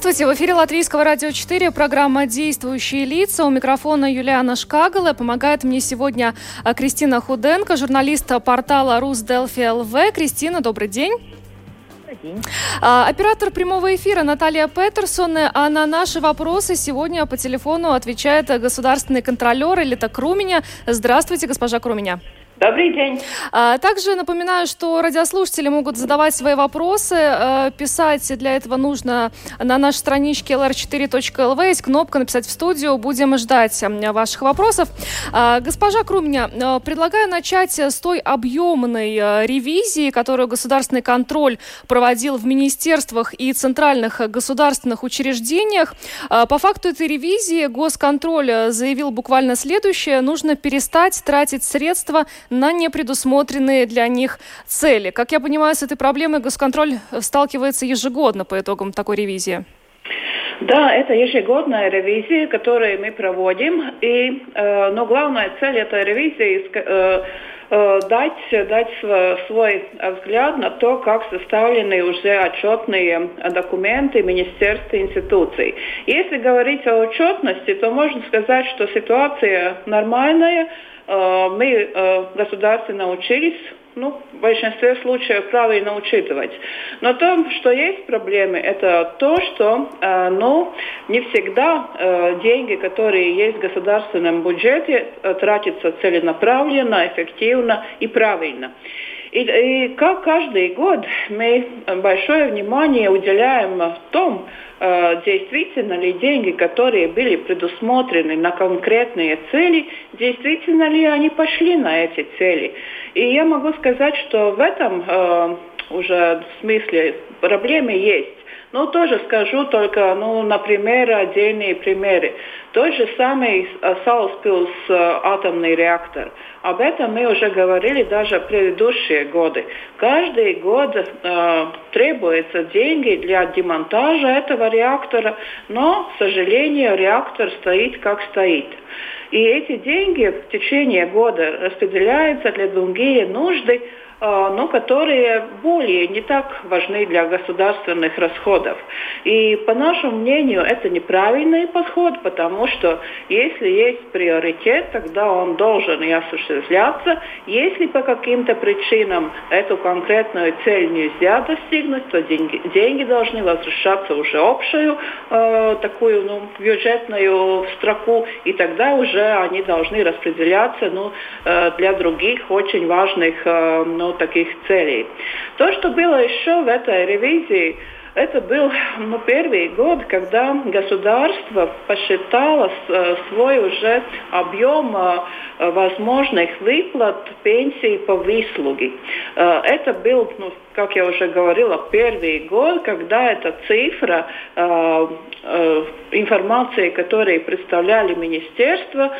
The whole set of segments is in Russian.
Здравствуйте, в эфире Латвийского радио 4, программа «Действующие лица». У микрофона Юлиана Шкагала. Помогает мне сегодня а, Кристина Худенко, журналист портала «Русделфи ЛВ». Кристина, добрый день. День. А, оператор прямого эфира Наталья Петерсон, а на наши вопросы сегодня по телефону отвечает государственный контролер Элита Круменя. Здравствуйте, госпожа Круменя. Добрый день. А, также напоминаю, что радиослушатели могут задавать свои вопросы. Э, писать для этого нужно на нашей страничке lr4.lv. Есть кнопка «Написать в студию». Будем ждать ваших вопросов. А, госпожа Круменя, э, предлагаю начать с той объемной ревизии, которую государственный контроль проводил в министерствах и центральных государственных учреждениях. По факту этой ревизии госконтроль заявил буквально следующее. Нужно перестать тратить средства на непредусмотренные для них цели. Как я понимаю, с этой проблемой госконтроль сталкивается ежегодно по итогам такой ревизии. Да, это ежегодная ревизия, которую мы проводим. И, э, но главная цель этой ревизии э, э, дать, дать свой взгляд на то, как составлены уже отчетные документы министерств и институций. Если говорить о отчетности, то можно сказать, что ситуация нормальная, Э, мы э, государстве научились ну, в большинстве случаев правильно учитывать. Но то, что есть проблемы, это то, что э, ну, не всегда деньги, которые есть в государственном бюджете, тратятся целенаправленно, эффективно и правильно. И, и как каждый год мы большое внимание уделяем тому, э, действительно ли деньги, которые были предусмотрены на конкретные цели, действительно ли они пошли на эти цели. И я могу сказать, что в этом э, уже смысле проблемы есть. Ну, тоже скажу только, ну, например, отдельные примеры. Тот же самый Сауспилс э, атомный реактор. Об этом мы уже говорили даже в предыдущие годы. Каждый год э, требуются деньги для демонтажа этого реактора, но, к сожалению, реактор стоит как стоит. И эти деньги в течение года распределяются для другие нужды, но которые более не так важны для государственных расходов. И по нашему мнению это неправильный подход, потому что если есть приоритет, тогда он должен и осуществляться. Если по каким-то причинам эту конкретную цель нельзя достигнуть, то деньги, деньги должны возвращаться уже общую э, такую ну, бюджетную строку, и тогда уже они должны распределяться ну, э, для других очень важных э, ну, таких целей. То, что было еще в этой ревизии, это был ну, первый год, когда государство посчитало э, свой уже объем э, возможных выплат пенсий по выслуге. Э, это был, ну, как я уже говорила, первый год, когда эта цифра информации, которые представляли министерство,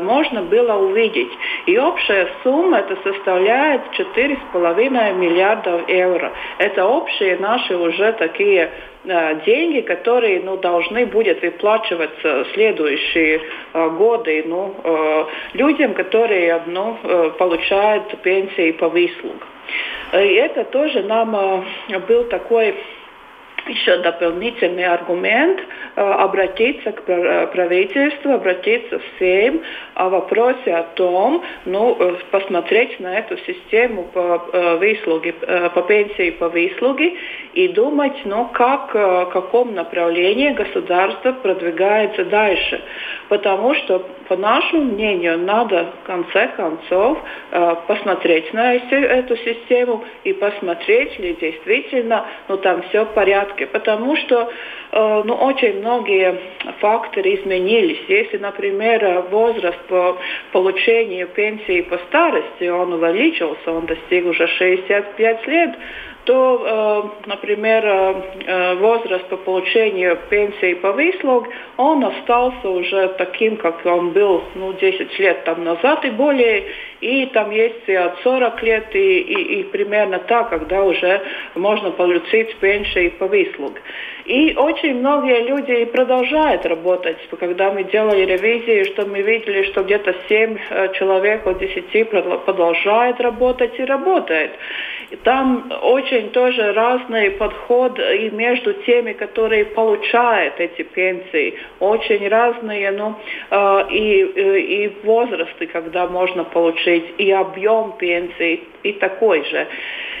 можно было увидеть. И общая сумма это составляет 4,5 миллиардов евро. Это общие наши уже такие э, деньги, которые ну, должны будут выплачиваться следующие э, годы ну, э, людям, которые ну, получают пенсии по выслугам. И это тоже нам был такой еще дополнительный аргумент э, обратиться к э, правительству, обратиться всем о вопросе о том, ну, э, посмотреть на эту систему по выслуге, по пенсии по выслуге и думать, ну, как, в каком направлении государство продвигается дальше. Потому что, по нашему мнению, надо в конце концов посмотреть на эту систему и посмотреть, ли действительно ну, там все в порядке порядке, потому что э, ну, очень многие факторы изменились. Если, например, возраст по получению пенсии по старости, он увеличился, он достиг уже 65 лет, то, э, например, э, э, возраст по получению пенсии по выслуг, он остался уже таким, как он был ну, 10 лет там назад и более, и там есть и от 40 лет, и, и, и примерно так, когда уже можно получить пенсию по выслуг. И очень многие люди продолжают работать. Когда мы делали ревизии, что мы видели, что где-то 7 человек от 10 продолжает работать и работает. И там очень тоже разный подход и между теми, которые получают эти пенсии. Очень разные, ну, э, и, э, и возрасты, когда можно получить, и объем пенсии, и такой же.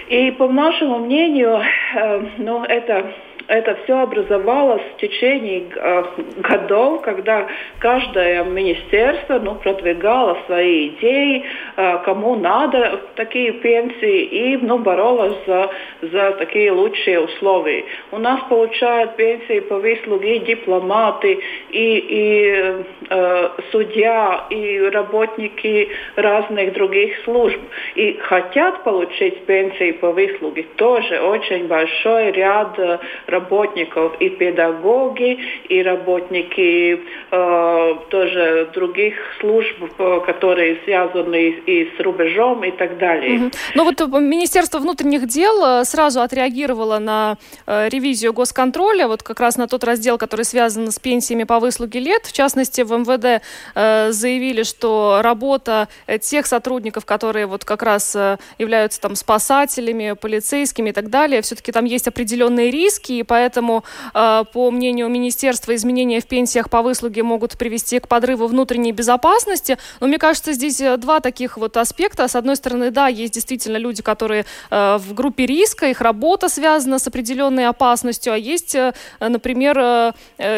И по нашему мнению, э, ну, это это все образовалось в течение э, годов, когда каждое министерство ну, продвигало свои идеи, э, кому надо такие пенсии, и ну, боролось за, за такие лучшие условия. У нас получают пенсии по выслуге и дипломаты, и, и э, судья, и работники разных других служб. И хотят получить пенсии по выслуге тоже очень большой ряд работников, и педагоги, и работники э, тоже других служб, э, которые связаны и с рубежом и так далее. Угу. Ну вот Министерство внутренних дел э, сразу отреагировало на э, ревизию госконтроля, вот как раз на тот раздел, который связан с пенсиями по выслуге лет. В частности, в МВД э, заявили, что работа э, тех сотрудников, которые вот как раз э, являются там спасателями, полицейскими и так далее, все-таки там есть определенные риски, и поэтому, э, по мнению министерства, изменения в пенсиях по выслуге могут привести к подрыву внутренней безопасности. Но мне кажется, здесь э, два таких вот аспекта. С одной стороны, да, есть действительно люди, которые э, в группе риска, их работа связана с определенной опасностью, а есть, например,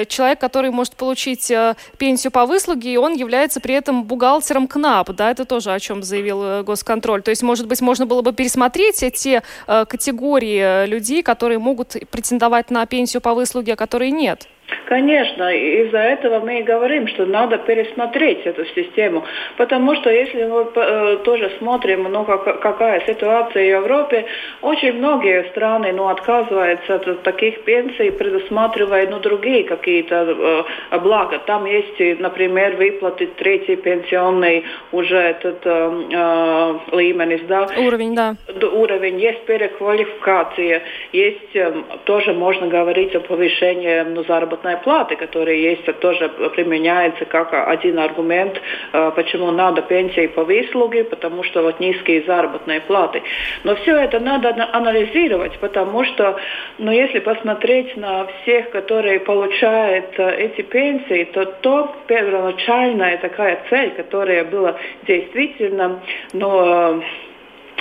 человек, который может получить пенсию по выслуге, и он является при этом бухгалтером КНАП, да, это тоже о чем заявил госконтроль. То есть, может быть, можно было бы пересмотреть те категории людей, которые могут претендовать на пенсию по выслуге, а которые нет. Конечно, из-за этого мы и говорим, что надо пересмотреть эту систему, потому что если мы э, тоже смотрим, ну как, какая ситуация в Европе, очень многие страны, ну отказываются от таких пенсий, предусматривая, ну другие какие-то э, блага. Там есть, например, выплаты третий пенсионный уже этот э, э, лименис, да? Уровень, да. Уровень, есть переквалификация, есть э, тоже можно говорить о повышении ну, заработной заработной платы, которые есть, тоже применяется как один аргумент, э, почему надо пенсии по выслуге, потому что вот низкие заработные платы. Но все это надо анализировать, потому что, ну, если посмотреть на всех, которые получают э, эти пенсии, то то первоначальная такая цель, которая была действительно, ну,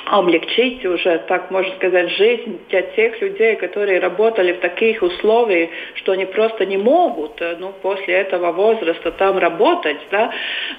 облегчить уже, так можно сказать, жизнь для тех людей, которые работали в таких условиях, что они просто не могут э, ну, после этого возраста там работать, да,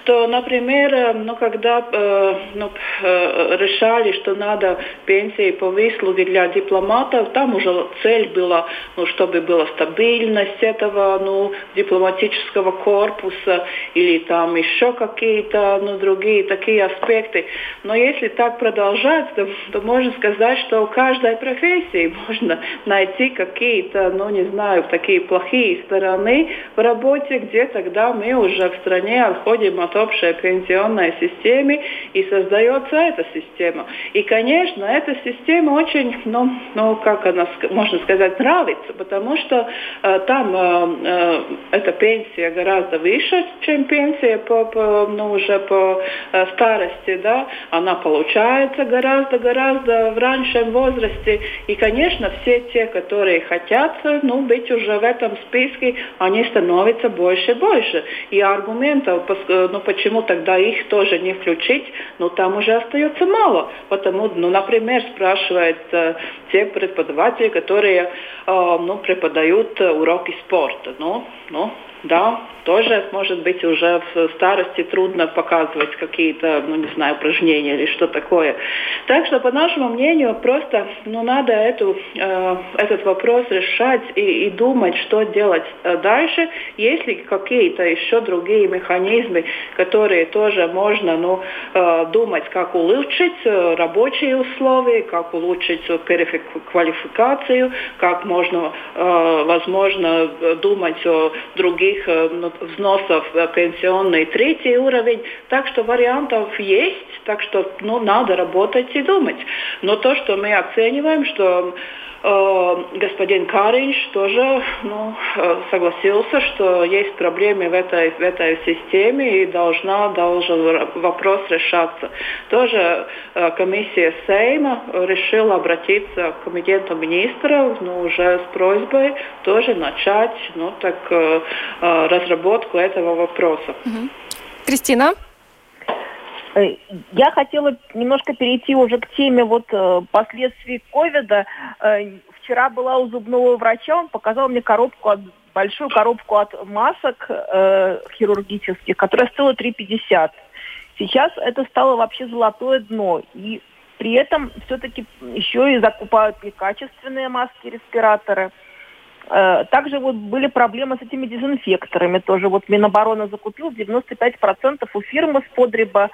то, например, э, ну, когда э, ну, решали, что надо пенсии по выслуге для дипломатов, там уже цель была, ну, чтобы была стабильность этого ну, дипломатического корпуса или там еще какие-то ну, другие такие аспекты. Но если так продолжать, то, то можно сказать, что у каждой профессии можно найти какие-то, ну не знаю, такие плохие стороны в работе, где тогда мы уже в стране отходим от общей пенсионной системы и создается эта система. И, конечно, эта система очень, ну, ну как она, можно сказать, нравится, потому что э, там э, э, эта пенсия гораздо выше, чем пенсия по, по, ну, уже по э, старости, да, она получается гораздо гораздо-гораздо в раньшем возрасте. И, конечно, все те, которые хотят ну, быть уже в этом списке, они становятся больше и больше. И аргументов, ну, почему тогда их тоже не включить, ну, там уже остается мало. Потому, ну, например, спрашивают э, те преподаватели, которые э, ну, преподают уроки спорта. Ну, ну, да, тоже, может быть, уже в старости трудно показывать какие-то, ну, не знаю, упражнения или что такое. Так что, по нашему мнению, просто ну, надо эту, э, этот вопрос решать и, и думать, что делать э, дальше. Есть ли какие-то еще другие механизмы, которые тоже можно ну, э, думать, как улучшить э, рабочие условия, как улучшить переквалификацию, как можно, э, возможно, думать о других э, ну, взносах в пенсионный третий уровень. Так что вариантов есть, так что ну, надо работать и думать. Но то, что мы оцениваем, что э, господин Каринч тоже ну, э, согласился, что есть проблемы в этой, в этой системе и должна, должен вопрос решаться. Тоже э, комиссия Сейма решила обратиться к комитету министров ну, уже с просьбой тоже начать ну, так, э, э разработку этого вопроса. Кристина? Э, я хотела немножко перейти уже к теме вот э, последствий ковида. Э, вчера была у зубного врача, он показал мне коробку от большую коробку от масок э, хирургических, которая стоила 3,50. Сейчас это стало вообще золотое дно. И при этом все-таки еще и закупают некачественные маски, респираторы. Также вот были проблемы с этими дезинфекторами тоже. Вот Минобороны закупил 95% у фирмы с подреба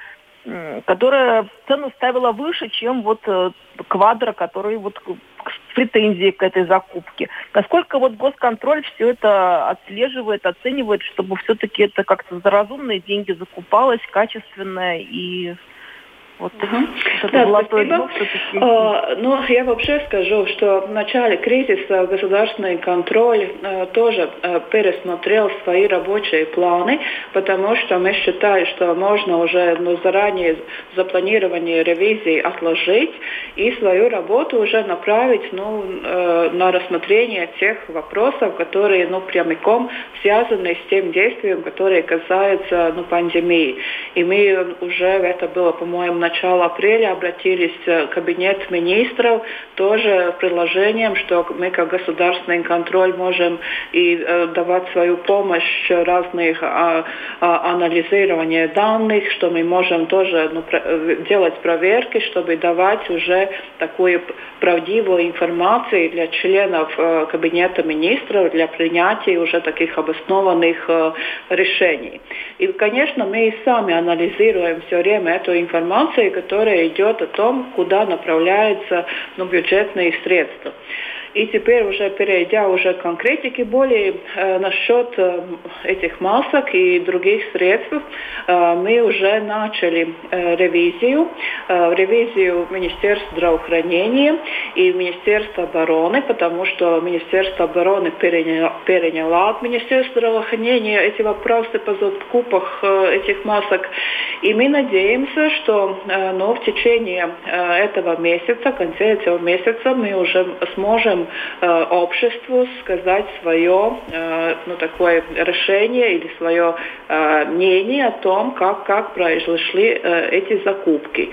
которая цену ставила выше, чем вот э, квадро, который вот претензии к этой закупке. Насколько вот госконтроль все это отслеживает, оценивает, чтобы все-таки это как-то за разумные деньги закупалось, качественное и вот угу. да, спасибо. А, ну, я вообще скажу, что в начале кризиса государственный контроль а, тоже а, пересмотрел свои рабочие планы, потому что мы считаем, что можно уже ну, заранее запланирование ревизии отложить и свою работу уже направить ну, э, на рассмотрение тех вопросов, которые ну, прямиком связаны с тем действием, которое касается ну, пандемии. И мы уже, это было, по-моему, начала апреля обратились в кабинет министров тоже с предложением, что мы как государственный контроль можем и э, давать свою помощь разных а, а, анализирования данных, что мы можем тоже ну, про, делать проверки, чтобы давать уже такую правдивую информацию для членов э, кабинета министров для принятия уже таких обоснованных э, решений. И, конечно, мы и сами анализируем все время эту информацию, информации, которая идет о том, куда направляются ну, бюджетные средства. И теперь уже перейдя уже к конкретике более э, насчет э, этих масок и других средств, э, мы уже начали э, ревизию, э, ревизию Министерства здравоохранения и Министерства обороны, потому что Министерство обороны переняло, переняло от Министерства здравоохранения эти вопросы по закупах э, этих масок. И мы надеемся, что э, ну, в течение э, этого месяца, конце этого месяца мы уже сможем э, обществу сказать свое э, ну, такое решение или свое э, мнение о том, как, как произошли э, эти закупки.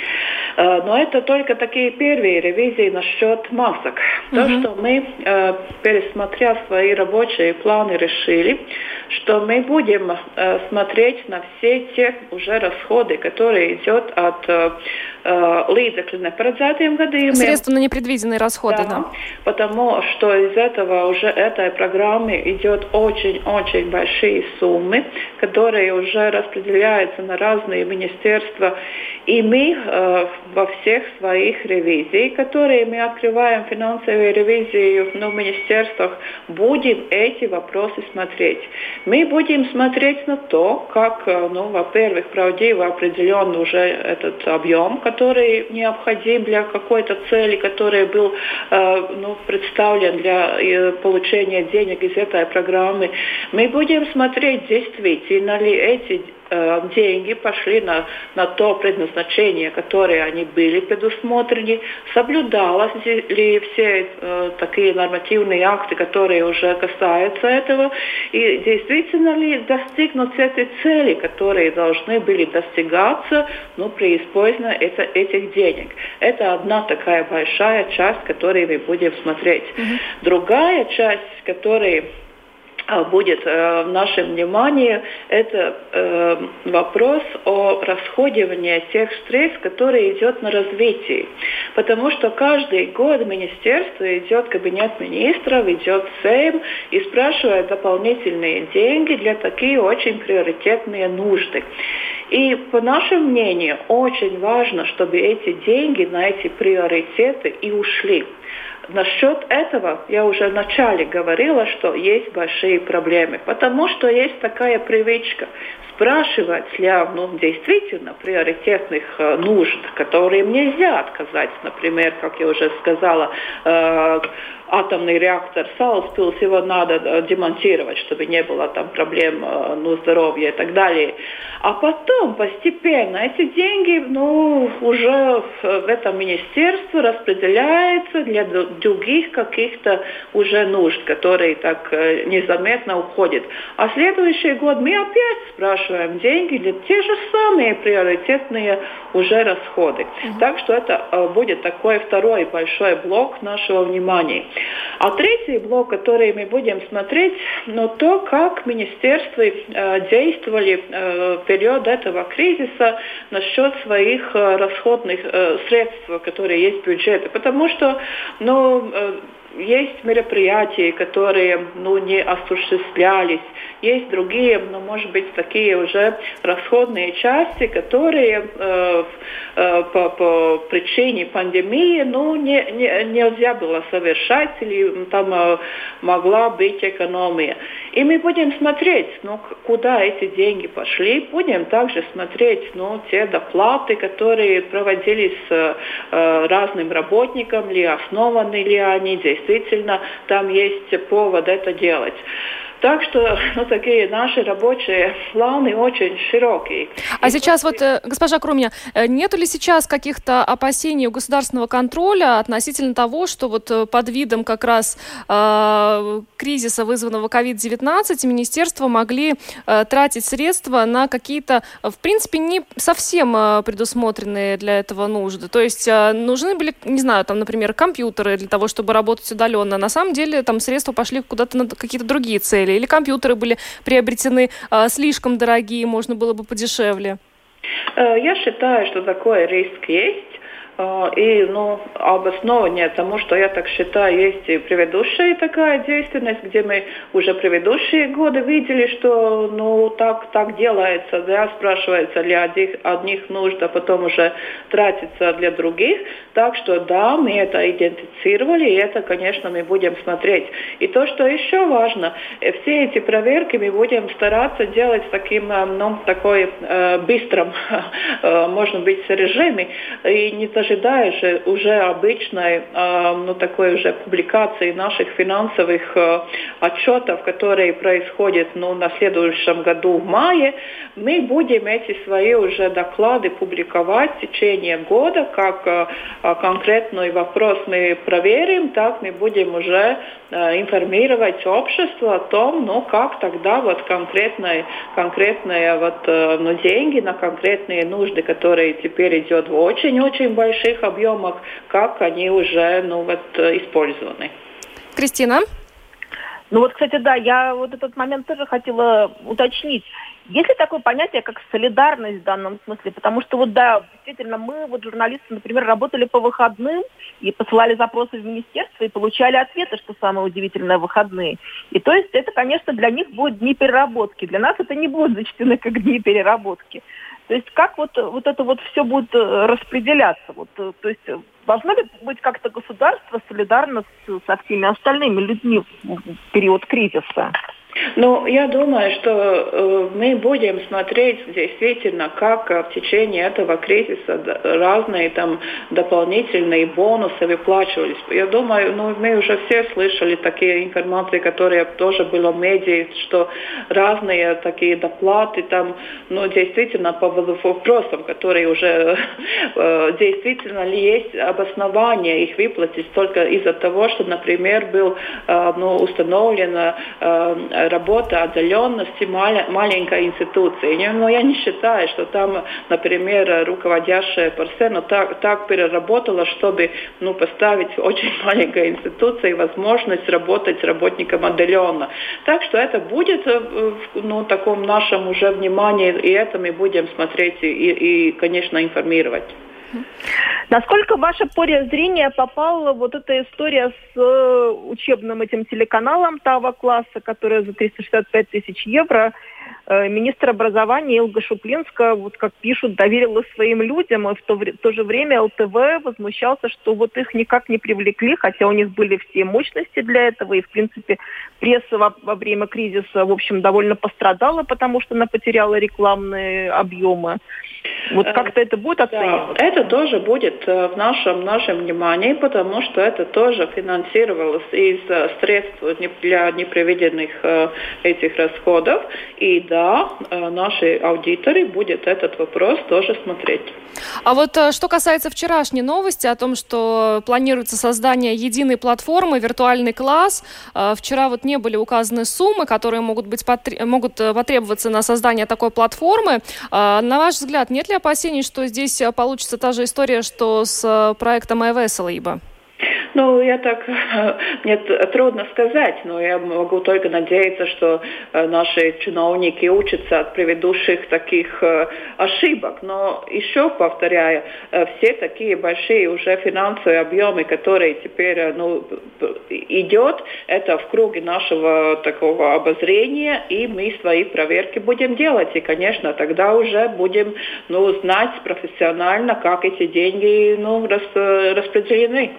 Э, но это только такие первые ревизии насчет масок. Mm-hmm. То, что мы, э, пересмотря свои рабочие планы, решили, что мы будем э, смотреть на все те уже расходы, которые идут от э, līdzekļu neparedzētiem gadījumiem. Средства на непредвиденные расходы, да. да. Потому что из этого уже этой программы идет очень-очень большие суммы, которые уже распределяются на разные министерства. И мы э, во всех своих ревизиях, которые мы открываем финансовые ревизии ну, в министерствах, будем эти вопросы смотреть. Мы будем смотреть на то, как, э, ну, во-первых, правдиво определен уже этот объем, который необходим для какой-то цели, который был э, ну, представлен для э, получения денег из этой программы. Мы будем смотреть, действительно ли эти деньги пошли на, на то предназначение, которое они были предусмотрены, соблюдалось ли все э, такие нормативные акты, которые уже касаются этого, и действительно ли достигнуты эти цели, которые должны были достигаться ну, при использовании это, этих денег. Это одна такая большая часть, которую мы будем смотреть. Mm-hmm. Другая часть, которая будет э, в нашем внимании, это э, вопрос о расходовании тех средств, которые идет на развитие. Потому что каждый год министерство идет, кабинет министров, идет Сейм и спрашивает дополнительные деньги для такие очень приоритетные нужды. И по нашему мнению, очень важно, чтобы эти деньги на эти приоритеты и ушли. Насчет этого я уже вначале говорила, что есть большие проблемы, потому что есть такая привычка спрашивать для ну, действительно приоритетных э, нужд, которым нельзя отказать. Например, как я уже сказала, э, атомный реактор Сауспилс, его надо э, демонтировать, чтобы не было там проблем ну, здоровья и так далее. А потом постепенно эти деньги ну, уже в этом министерстве распределяются для других каких-то уже нужд, которые так незаметно уходят. А следующий год мы опять спрашиваем деньги для те же самые приоритетные уже расходы. Mm-hmm. Так что это будет такой второй большой блок нашего внимания. А третий блок, который мы будем смотреть, ну, то, как министерства э, действовали э, в период этого кризиса насчет своих э, расходных э, средств, которые есть в бюджете. Потому что, ну, э, есть мероприятия, которые ну, не осуществлялись, есть другие, ну, может быть, такие уже расходные части, которые э, э, по, по причине пандемии ну, не, не, нельзя было совершать или там э, могла быть экономия. И мы будем смотреть, ну, куда эти деньги пошли, будем также смотреть ну, те доплаты, которые проводились э, разным работникам, ли основаны ли они, действительно там есть повод это делать. Так что ну, такие наши рабочие планы очень широкие. А И сейчас вот, э, госпожа Крумья, э, нету ли сейчас каких-то опасений у государственного контроля относительно того, что вот э, под видом как раз э, кризиса, вызванного COVID-19, министерства могли э, тратить средства на какие-то, в принципе, не совсем предусмотренные для этого нужды? То есть э, нужны были, не знаю, там, например, компьютеры для того, чтобы работать удаленно. На самом деле там средства пошли куда-то на какие-то другие цели дешевле, или компьютеры были приобретены э, слишком дорогие, можно было бы подешевле? Э, я считаю, что такой риск есть. А, и ну, обоснование тому, что я так считаю, есть и предыдущая такая действенность, где мы уже предыдущие годы видели, что ну, так, так делается, да, спрашивается для одних, одних нужд, а потом уже тратится для других. Так что да, мы это идентифицировали, и это, конечно, мы будем смотреть. И то, что еще важно, э, все эти проверки мы будем стараться делать таким, э, ну, такой э, быстрым, э, можно быть, режиме, и не даже ожидаешь уже обычной, а, ну, такой уже публикации наших финансовых а, отчетов, которые происходят ну, на следующем году в мае, мы будем эти свои уже доклады публиковать в течение года, как конкретный вопрос мы проверим, так мы будем уже информировать общество о том, ну, как тогда вот конкретные, конкретные вот, ну, деньги на конкретные нужды, которые теперь идет в очень-очень большие больших объемах, как они уже ну, вот, использованы. Кристина? Ну вот, кстати, да, я вот этот момент тоже хотела уточнить. Есть ли такое понятие, как солидарность в данном смысле? Потому что вот, да, действительно, мы, вот журналисты, например, работали по выходным и посылали запросы в министерство и получали ответы, что самое удивительное, выходные. И то есть это, конечно, для них будет дни переработки. Для нас это не будет зачтены как дни переработки. То есть как вот, вот это вот все будет э, распределяться? Вот, э, то есть должно ли быть как-то государство солидарно с, со всеми остальными людьми в период кризиса? Ну, я думаю, что э, мы будем смотреть действительно, как э, в течение этого кризиса разные там дополнительные бонусы выплачивались. Я думаю, ну, мы уже все слышали такие информации, которые тоже было в медиа, что разные такие доплаты там, ну, действительно по вопросам, которые уже э, действительно ли есть обоснование их выплатить только из-за того, что, например, был ну, установлено э, работа отдаленности маленькой институции. Но я не считаю, что там, например, руководящая Парсена так, так переработала, чтобы ну, поставить очень маленькой институции возможность работать с работником отдаленно. Так что это будет в ну, таком нашем уже внимании, и это мы будем смотреть и, и конечно, информировать. Насколько в ваше поле зрения попала вот эта история с э, учебным этим телеканалом ТАВА класса, которая за 365 тысяч евро министр образования Илга Шуплинска, вот как пишут, доверила своим людям, и в то, в то же время ЛТВ возмущался, что вот их никак не привлекли, хотя у них были все мощности для этого, и, в принципе, пресса во, во время кризиса, в общем, довольно пострадала, потому что она потеряла рекламные объемы. Вот э, как-то это будет оцениваться? Да, это тоже будет э, в нашем, нашем внимании, потому что это тоже финансировалось из средств для непредвиденных этих расходов. И да, да, э, наши аудиторы будут этот вопрос тоже смотреть. А вот э, что касается вчерашней новости о том, что планируется создание единой платформы, виртуальный класс, э, вчера вот не были указаны суммы, которые могут, быть, могут потребоваться на создание такой платформы. На ваш взгляд, нет ли опасений, что здесь получится та же история, что с проектом iVessel либо? Ну, я так, мне трудно сказать, но я могу только надеяться, что э, наши чиновники учатся от предыдущих таких э, ошибок. Но еще повторяю, э, все такие большие уже финансовые объемы, которые теперь ну, идет, это в круге нашего такого обозрения, и мы свои проверки будем делать. И, конечно, тогда уже будем ну, знать профессионально, как эти деньги ну, распределены.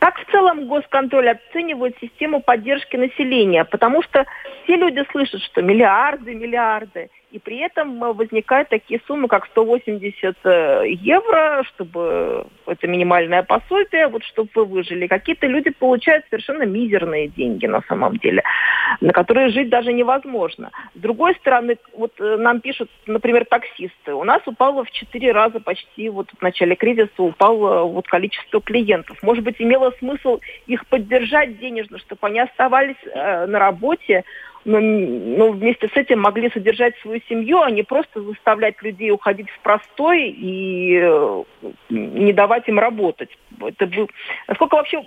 Как в целом госконтроль оценивает систему поддержки населения? Потому что все люди слышат, что миллиарды, миллиарды. И при этом э, возникают такие суммы, как 180 э, евро, чтобы это минимальное пособие, вот чтобы вы выжили. Какие-то люди получают совершенно мизерные деньги на самом деле, на которые жить даже невозможно. С другой стороны, вот э, нам пишут, например, таксисты. У нас упало в 4 раза почти вот в начале кризиса упало вот количество клиентов. Может быть, имело смысл их поддержать денежно, чтобы они оставались э, на работе, но, но вместе с этим могли содержать свою семью, а не просто заставлять людей уходить в простой и э, не давать им работать. Это был... Насколько вообще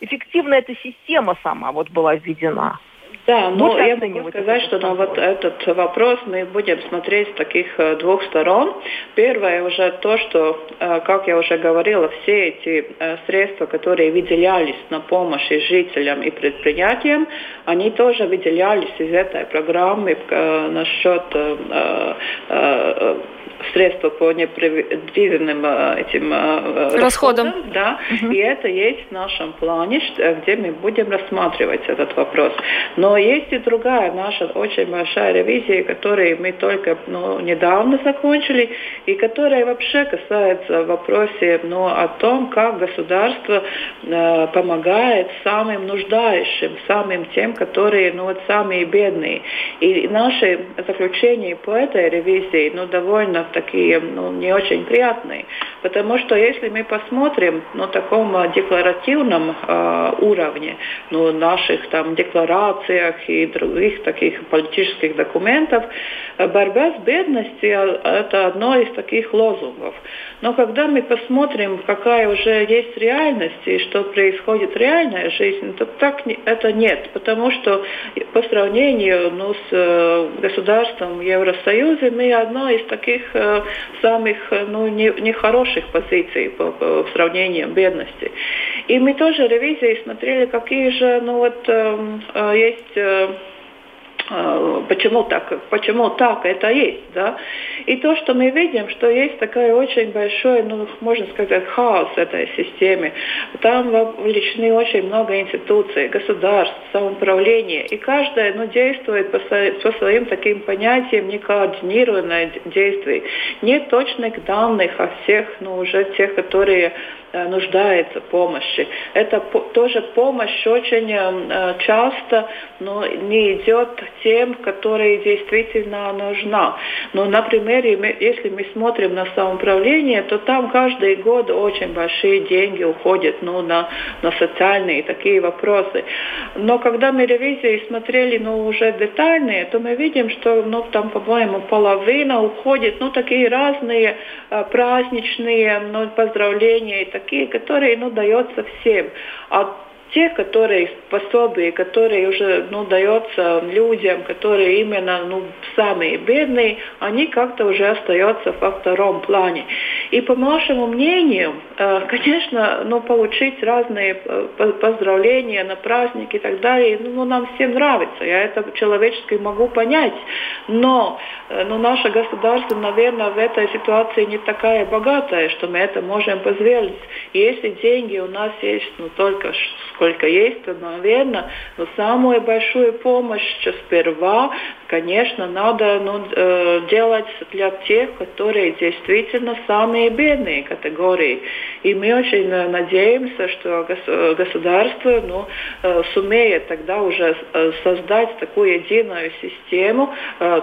эффективна эта система сама вот была введена? Да, но я могу сказать, что на вот этот вопрос мы будем смотреть с таких э, двух сторон. Первое уже то, что, э, как я уже говорила, все эти э, средства, которые выделялись на помощь жителям и предприятиям, они тоже выделялись из этой программы насчет средства по непредвиденным этим расходам. расходам да, угу. И это есть в нашем плане, где мы будем рассматривать этот вопрос. Но есть и другая наша очень большая ревизия, которую мы только ну, недавно закончили, и которая вообще касается вопроса ну, о том, как государство э, помогает самым нуждающим, самым тем, которые ну, вот самые бедные. И наши заключения по этой ревизии ну, довольно такие ну, не очень приятные. Потому что если мы посмотрим на таком а, декларативном э, уровне, ну, наших там декларациях и других таких политических документов, э, борьба с бедностью – это одно из таких лозунгов. Но когда мы посмотрим, какая уже есть реальность и что происходит реальная жизнь, то так это нет. Потому что по сравнению ну, с э, государством Евросоюза мы одно из таких э, самых ну, нехороших не позиций по, по, в сравнении бедности. И мы тоже ревизией смотрели, какие же ну, вот, эм, э, есть э, а, почему так, почему так это есть, да. И то, что мы видим, что есть такой очень большой, ну, можно сказать, хаос в этой системе. Там вовлечены очень много институций, государств, самоуправления, и каждая, ну, действует по, по своим таким понятиям некоординированное действие. Нет точных данных о всех, ну, уже тех, которые Э, нуждается в помощи. Это тоже помощь очень э, часто но не идет тем, которые действительно нужна. Но, например, если мы смотрим на самоуправление, то там каждый год очень большие деньги уходят ну, на, на социальные такие вопросы. Но когда мы ревизии смотрели, ну, уже детальные, то мы видим, что, ну, там, по-моему, половина уходит, ну, такие разные э, праздничные, ну, поздравления, такие, которые, ну, дается всем. А те, которые пособия, которые уже ну, дается людям, которые именно ну, самые бедные, они как-то уже остаются во втором плане. И по нашему мнению, э, конечно, ну, получить разные э, поздравления на праздники и так далее, ну, нам всем нравится, я это человечески могу понять, но э, ну, наше государство, наверное, в этой ситуации не такая богатая, что мы это можем позволить. Если деньги у нас есть ну, только сколько есть, то, наверное, но самую большую помощь сперва, конечно, надо ну, делать для тех, которые действительно самые бедные категории. И мы очень надеемся, что государство ну, э, сумеет тогда уже э, создать такую единую систему,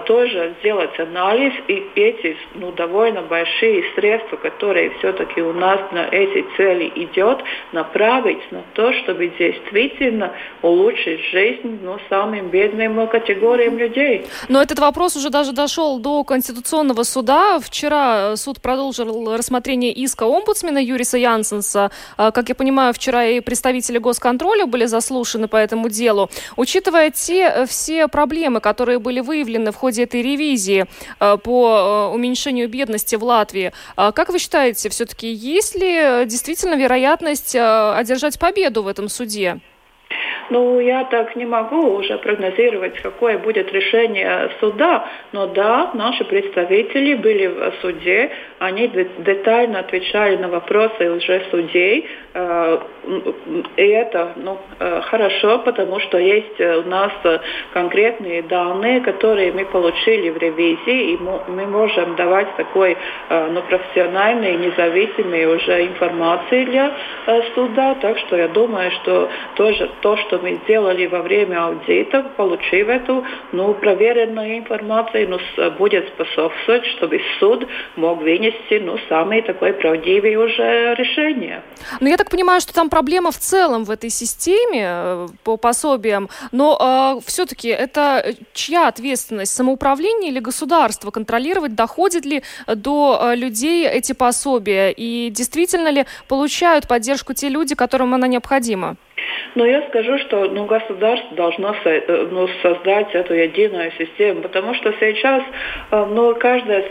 тоже сделать анализ и эти ну, довольно большие средства, которые все-таки у нас на эти цели идет, направить на то, чтобы действительно улучшить жизнь ну, самым бедным категориям людей. Но этот вопрос уже даже дошел до Конституционного суда. Вчера суд продолжил рассмотрение иска омбудсмена Юриса Янсенса. А, как я понимаю, вчера и представители госконтроля были заслушаны по этому делу. Учитывая те э, все проблемы, которые были выявлены в ходе этой ревизии э, по э, уменьшению бедности в Латвии, как вы считаете, все-таки есть ли действительно вероятность одержать победу в этом суде? Ну, я так не могу уже прогнозировать, какое будет решение суда, но да, наши представители были в суде, они детально отвечали на вопросы уже судей, э, и это ну, э, хорошо, потому что есть у нас конкретные данные, которые мы получили в ревизии, и мы можем давать такой э, ну, профессиональной, независимой уже информации для суда, так что я думаю, что тоже то, что мы сделали во время аудита, получив эту ну, проверенную информацию, ну, будет способствовать, чтобы суд мог вынести ну, самые такое правдивые уже решения. Но я так понимаю, что там проблема в целом в этой системе э, по пособиям, но э, все-таки это чья ответственность? Самоуправление или государство контролировать, доходит ли до э, людей эти пособия и действительно ли получают поддержку те люди, которым она необходима? Но я скажу, что ну, государство должно э, ну, создать эту единую систему, потому что сейчас э, ну, каждое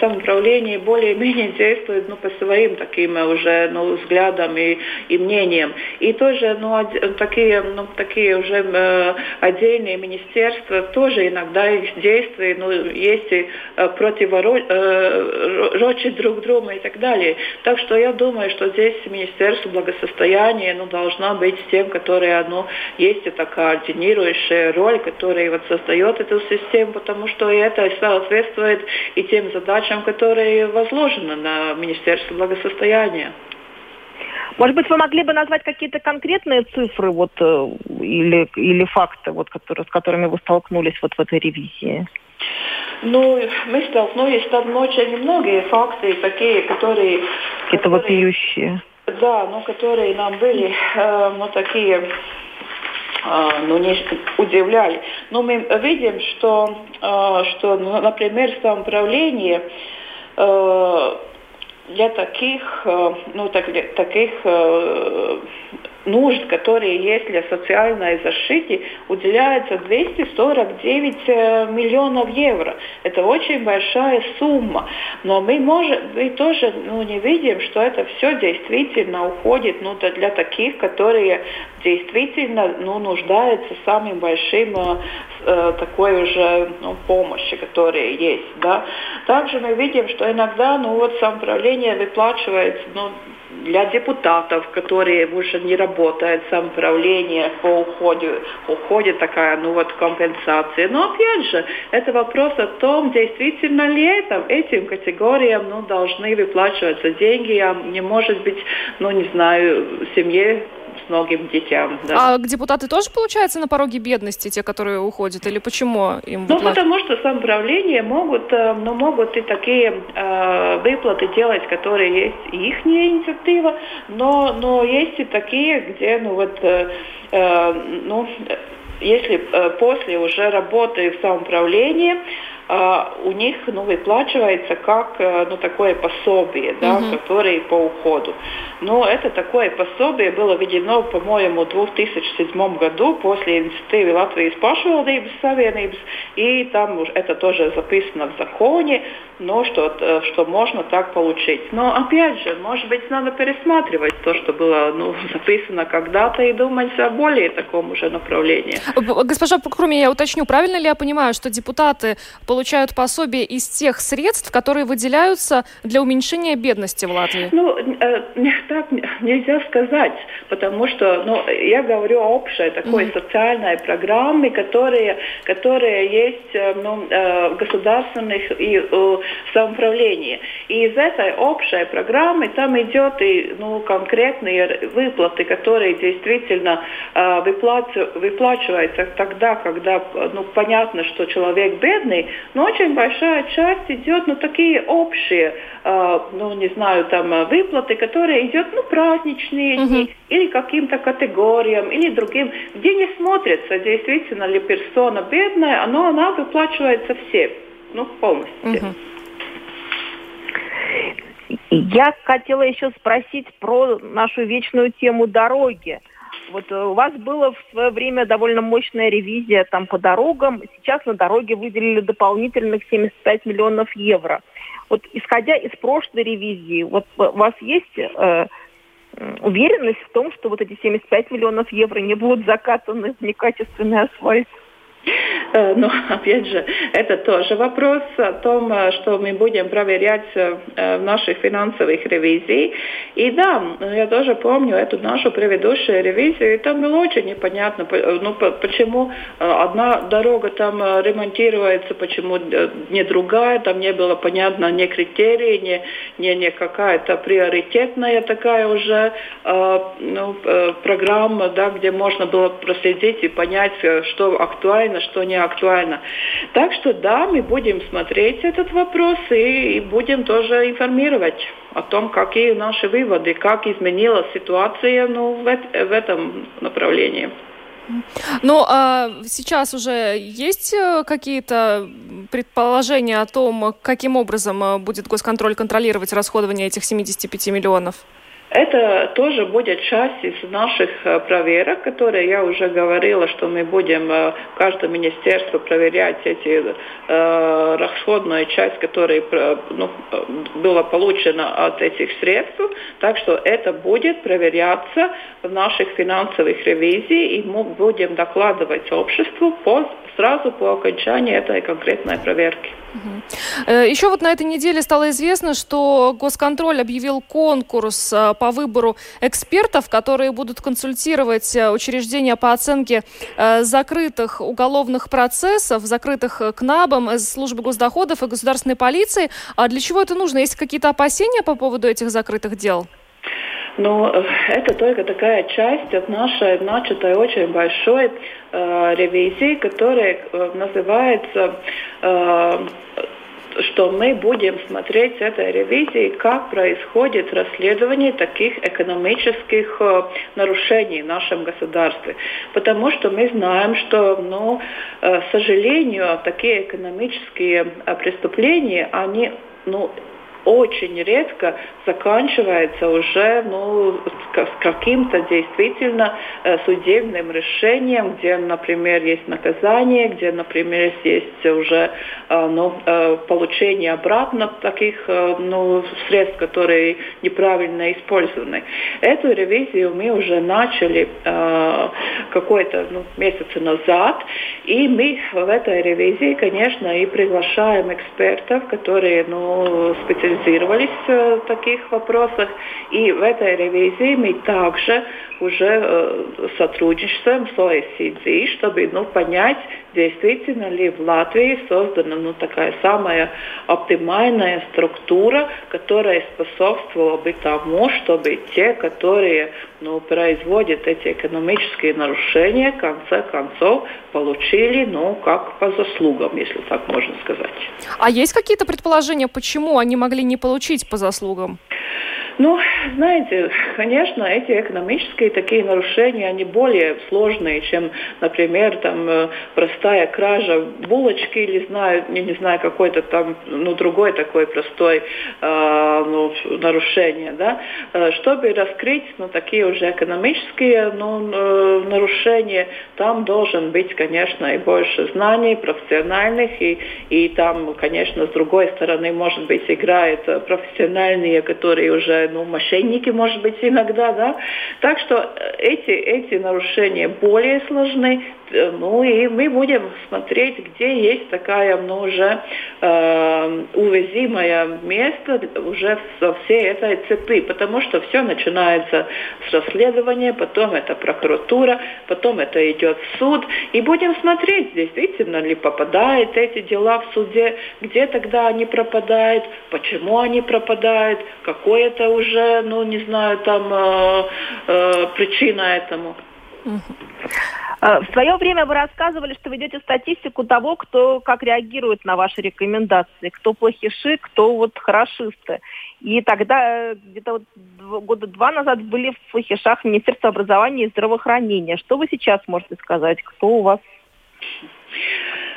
самоуправление более-менее действует ну, по своим таким уже ну, взглядам и, и мнениям. И тоже ну, такие, ну, такие уже э, отдельные министерства тоже иногда их действия ну, есть и противоречат друг другу и так далее. Так что я думаю, что здесь Министерство благосостояния ну, должно быть тем, которое оно есть это координирующая роль, которая вот создает эту систему, потому что это соответствует и тем задачам, которые возложены на Министерство благосостояния. Может быть, вы могли бы назвать какие-то конкретные цифры вот, э, или, или факты, вот, которые, с которыми вы столкнулись вот в этой ревизии? Ну, мы столкнулись там очень многие факты, такие, которые... Какие-то вопиющие. Да, ну, которые нам были, э, ну, такие, э, ну, не удивляли. Но мы видим, что, э, что ну, например, самоуправление э, для таких, ну, так, для таких нужд, которые есть для социальной защиты, уделяется 249 э, миллионов евро. Это очень большая сумма. Но мы, можем, мы тоже ну, не видим, что это все действительно уходит ну, для таких, которые действительно ну, нуждаются самым большим э, э, такой уже ну, помощи, которая есть. Да. Также мы видим, что иногда ну, вот самоуправление выплачивает ну, для депутатов, которые уже не работают, самоуправление по уходу, уходе такая, ну вот, компенсация. Но опять же, это вопрос о том, действительно ли это, этим категориям, ну, должны выплачиваться деньги, а не может быть, ну, не знаю, семье многим детям. Да. А депутаты тоже, получается, на пороге бедности, те, которые уходят, или почему им Ну, потому что самоуправление могут, э, ну, могут и такие э, выплаты делать, которые есть их инициатива, но, но есть и такие, где, ну, вот, э, э ну, если э, после уже работы в самоуправлении, у них ну, выплачивается как э, ну, такое пособие, да, угу. которое по уходу. Но это такое пособие было введено, по-моему, в 2007 году после инициативы Латвijas pašvaldības savienības, и там это тоже записано в законе, но что, э, что можно так получить. Но опять же, может быть, надо пересматривать то, что было ну, записано когда-то и думать о более таком уже направлении. Госпожа Круми, я уточню, правильно ли я понимаю, что депутаты получают пособие из тех средств, которые выделяются для уменьшения бедности в Латвии? Ну, э, так нельзя сказать, потому что ну, я говорю о общей такой mm-hmm. социальной программе, которые, которые есть э, ну, э, в государственных и самоуправлении. И из этой общей программы там идет и ну, конкретные выплаты, которые действительно выплачиваются тогда, когда ну, понятно, что человек бедный, но очень большая часть идет, ну, такие общие, э, ну, не знаю, там, э, выплаты, которые идет, ну, праздничные дни, uh-huh. или каким-то категориям, или другим, где не смотрится, действительно ли персона бедная, но она выплачивается всем, ну, полностью. Uh-huh. Я хотела еще спросить про нашу вечную тему дороги. Вот э, у вас было в свое время довольно мощная ревизия там по дорогам. Сейчас на дороге выделили дополнительных 75 миллионов евро. Вот исходя из прошлой ревизии, вот у вас есть э, уверенность в том, что вот эти 75 миллионов евро не будут закатаны в некачественный асфальт? Э, но, опять же, это тоже вопрос о том, э, что мы будем проверять э, в наших финансовых ревизиях. И да, я тоже помню эту нашу предыдущую ревизию, и там было очень непонятно, ну, почему одна дорога там ремонтируется, почему не другая, там не было понятно ни критерии, ни, ни, ни какая-то приоритетная такая уже ну, программа, да, где можно было проследить и понять, что актуально, что не актуально. Так что да, мы будем смотреть этот вопрос и, и будем тоже информировать о том, какие наши выводы, как изменилась ситуация ну, в, в этом направлении. Ну, а сейчас уже есть э, какие-то предположения о том, каким образом э, будет госконтроль контролировать расходование этих 75 миллионов? Это тоже будет часть из наших э, проверок, которые я уже говорила, что мы будем э, в каждом министерстве проверять эти э, расходную часть, которая э, ну, была получена от этих средств. Так что это будет проверяться в наших финансовых ревизиях, и мы будем докладывать обществу по, сразу по окончании этой конкретной проверки. Э, Еще вот на этой неделе стало известно, что Госконтроль объявил конкурс э, по выбору экспертов, которые будут консультировать э, учреждения по оценке закрытых уголовных процессов, закрытых КНАБом, службы госдоходов и государственной полиции. А для чего это нужно? Есть какие-то опасения по поводу этих закрытых дел? Но ну, это только такая часть от нашей начатой очень большой э, ревизии, которая э, называется э, что мы будем смотреть этой ревизии, как происходит расследование таких экономических э, нарушений в нашем государстве. Потому что мы знаем, что, ну, э, к сожалению, такие экономические э, преступления, они ну, очень редко заканчивается уже ну, с каким-то действительно э, судебным решением, где, например, есть наказание, где, например, есть уже э, ну, э, получение обратно таких ну, средств, которые неправильно использованы. Эту ревизию мы уже начали какой-то ну, месяц назад, и мы в этой ревизии, конечно, и приглашаем экспертов, которые ну, специализируются специализировались в таких вопросах. И в этой ревизии мы также уже э, сотрудничаем с OECD, чтобы ну, понять, действительно ли в Латвии создана ну, такая самая оптимальная структура, которая способствовала бы тому, чтобы те, которые ну, производят эти экономические нарушения, в конце концов получили, ну, как по заслугам, если так можно сказать. А есть какие-то предположения, почему они могли не получить по заслугам? Ну, знаете, конечно, эти экономические такие нарушения, они более сложные, чем, например, там э, простая кража булочки или, знаю, не, не знаю, какой-то там, ну, другой такой простой э, ну, нарушение, да. Э, чтобы раскрыть, ну, такие уже экономические, ну, э, нарушения, там должен быть, конечно, и больше знаний профессиональных, и, и там, конечно, с другой стороны, может быть, играют профессиональные, которые уже ну, мошенники, может быть, иногда, да. Так что э, эти, эти нарушения более сложны, э, ну и мы будем смотреть, где есть такая, ну, уже э, увязимое место уже со всей этой цепи, потому что все начинается с расследования, потом это прокуратура, потом это идет в суд, и будем смотреть, действительно ли попадают эти дела в суде, где тогда они пропадают, почему они пропадают, какой это уже, ну, не знаю, там э, э, причина этому. А, в свое время вы рассказывали, что ведете статистику того, кто как реагирует на ваши рекомендации, кто плохиши, кто вот хорошисты. И тогда э, где-то вот года два назад были в плохишах Министерства образования и здравоохранения. Что вы сейчас можете сказать? Кто у вас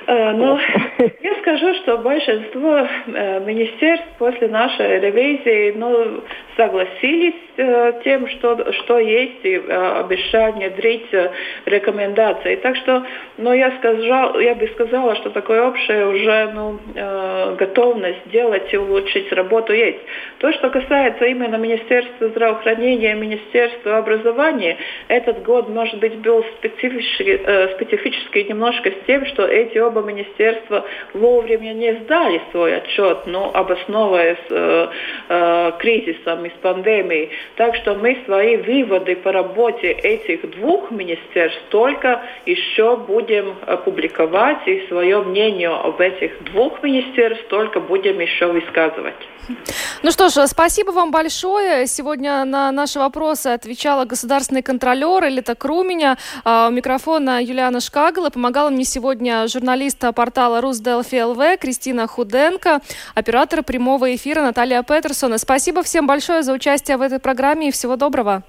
Э, ну, я скажу, что большинство э, министерств после нашей ревизии ну, согласились с э, тем, что, что есть, и обещают внедрить рекомендации. Так что ну, я, сказал, я бы сказала, что такое общее уже ну, готовность делать и улучшить работу есть. То, что касается именно Министерства здравоохранения и Министерства образования, этот год, может быть, был специфический, специфический немножко с тем, что эти оба министерства вовремя не сдали свой отчет, но обосновываясь э, э, кризисом и с пандемией. Так что мы свои выводы по работе этих двух министерств только еще будем публиковать и свое мнение об этих двух министерствах только будем еще высказывать. Ну что ж, спасибо вам большое. Сегодня на наши вопросы отвечала государственный контролер Элита Круменя. А, у микрофона Юлиана Шкагала. Помогала мне сегодня журналист портала Русделфи ЛВ Кристина Худенко, оператор прямого эфира Наталья Петерсона. Спасибо всем большое за участие в этой программе и всего доброго.